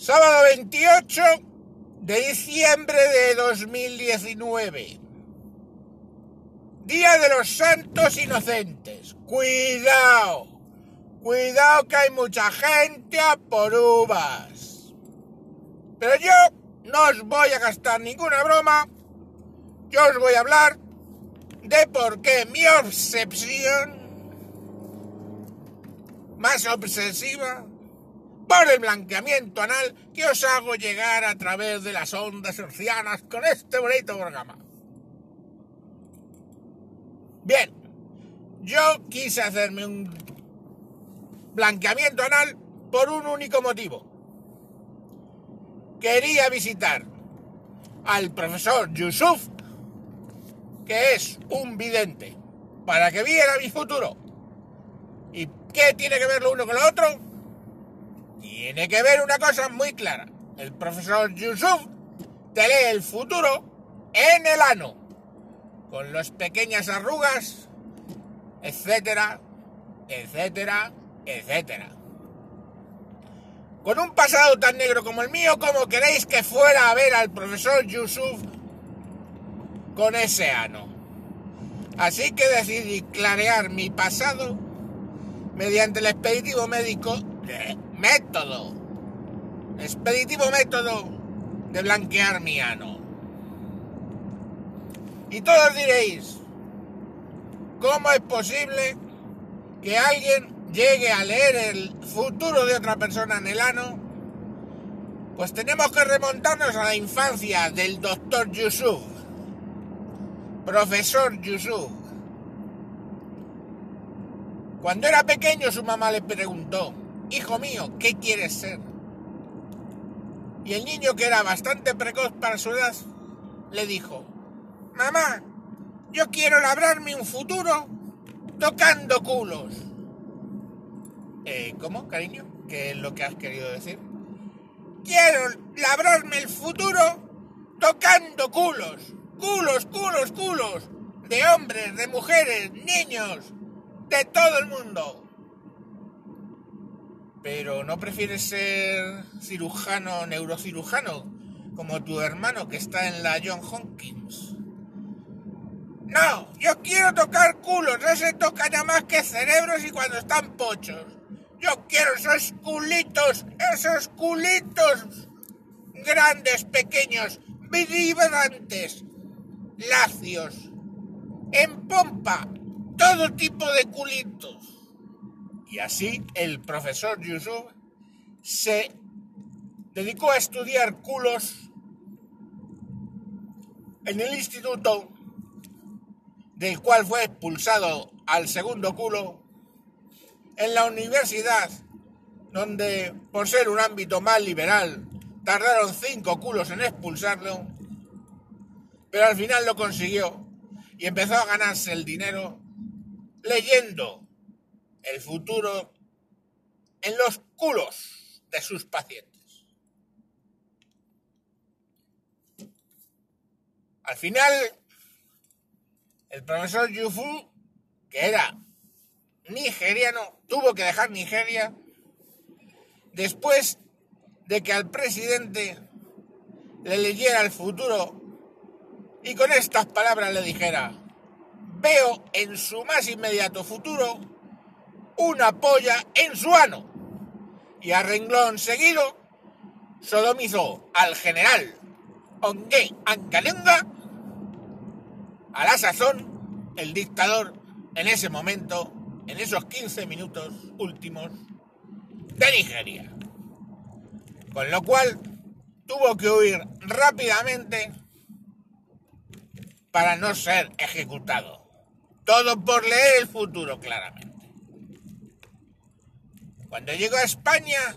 Sábado 28 de diciembre de 2019. Día de los Santos Inocentes. Cuidado. Cuidado que hay mucha gente a por uvas. Pero yo no os voy a gastar ninguna broma. Yo os voy a hablar de por qué mi obsesión más obsesiva por el blanqueamiento anal que os hago llegar a través de las ondas hercianas con este bonito programa. Bien, yo quise hacerme un blanqueamiento anal por un único motivo. Quería visitar al profesor Yusuf, que es un vidente, para que viera mi futuro. ¿Y qué tiene que ver lo uno con lo otro? Tiene que ver una cosa muy clara. El profesor Yusuf te lee el futuro en el ano, con las pequeñas arrugas, etcétera, etcétera, etcétera. Con un pasado tan negro como el mío, ¿cómo queréis que fuera a ver al profesor Yusuf con ese ano? Así que decidí clarear mi pasado mediante el expeditivo médico de método, expeditivo método de blanquear mi ano. Y todos diréis, ¿cómo es posible que alguien llegue a leer el futuro de otra persona en el ano? Pues tenemos que remontarnos a la infancia del doctor Yusuf, profesor Yusuf. Cuando era pequeño su mamá le preguntó, hijo mío, ¿qué quieres ser? Y el niño, que era bastante precoz para su edad, le dijo, mamá, yo quiero labrarme un futuro tocando culos. Eh, ¿Cómo, cariño? ¿Qué es lo que has querido decir? Quiero labrarme el futuro tocando culos. Culos, culos, culos. De hombres, de mujeres, niños, de todo el mundo. Pero ¿no prefieres ser cirujano, neurocirujano, como tu hermano que está en la John Hopkins? No, yo quiero tocar culos, no se toca nada más que cerebros y cuando están pochos. Yo quiero esos culitos, esos culitos grandes, pequeños, vibrantes, lacios, en pompa, todo tipo de culitos. Y así el profesor Yusuf se dedicó a estudiar culos en el instituto del cual fue expulsado al segundo culo en la universidad donde por ser un ámbito más liberal tardaron cinco culos en expulsarlo pero al final lo consiguió y empezó a ganarse el dinero leyendo el futuro en los culos de sus pacientes. Al final, el profesor Yufu, que era nigeriano, tuvo que dejar Nigeria después de que al presidente le leyera el futuro y con estas palabras le dijera, veo en su más inmediato futuro una polla en su ano. Y a renglón seguido sodomizó al general Ongue Ankalunga, a la sazón, el dictador en ese momento, en esos 15 minutos últimos de Nigeria. Con lo cual tuvo que huir rápidamente para no ser ejecutado. Todo por leer el futuro claramente. Cuando llegó a España,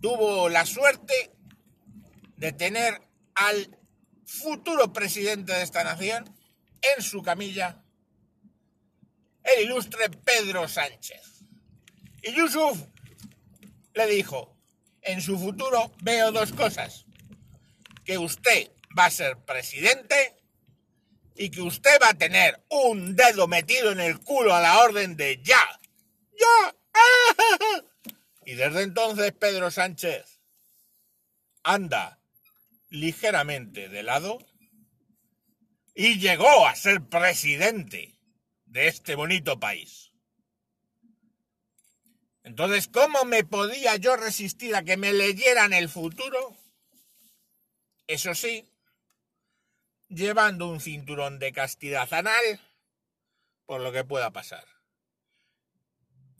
tuvo la suerte de tener al futuro presidente de esta nación en su camilla, el ilustre Pedro Sánchez. Y Yusuf le dijo, en su futuro veo dos cosas, que usted va a ser presidente y que usted va a tener un dedo metido en el culo a la orden de ya, ya. Y desde entonces Pedro Sánchez anda ligeramente de lado y llegó a ser presidente de este bonito país. Entonces, ¿cómo me podía yo resistir a que me leyeran el futuro? Eso sí, llevando un cinturón de castidad anal por lo que pueda pasar.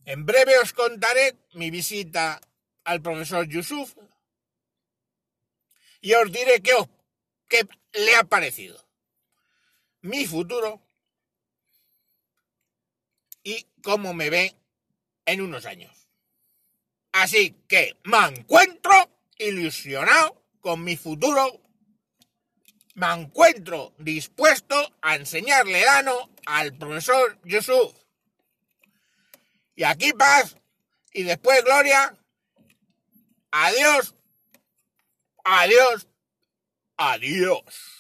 En breve os contaré mi visita al profesor Yusuf y os diré qué, le ha parecido mi futuro y cómo me ve en unos años. Así que me encuentro ilusionado con mi futuro. Me encuentro dispuesto a enseñarle el ano al profesor Yusuf. Y aquí paz y después gloria. Adiós. Adiós. Adiós.